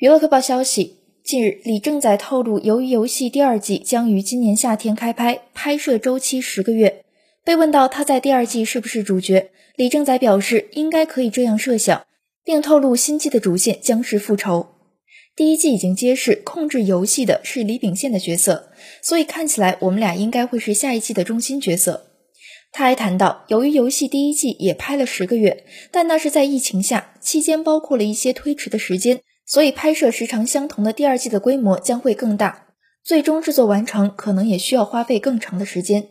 娱乐快报消息，近日李正宰透露，《鱿鱼游戏》第二季将于今年夏天开拍，拍摄周期十个月。被问到他在第二季是不是主角，李正宰表示应该可以这样设想，并透露新季的主线将是复仇。第一季已经揭示控制游戏的是李秉宪的角色，所以看起来我们俩应该会是下一季的中心角色。他还谈到，由于游戏第一季也拍了十个月，但那是在疫情下，期间包括了一些推迟的时间。所以，拍摄时长相同的第二季的规模将会更大，最终制作完成可能也需要花费更长的时间。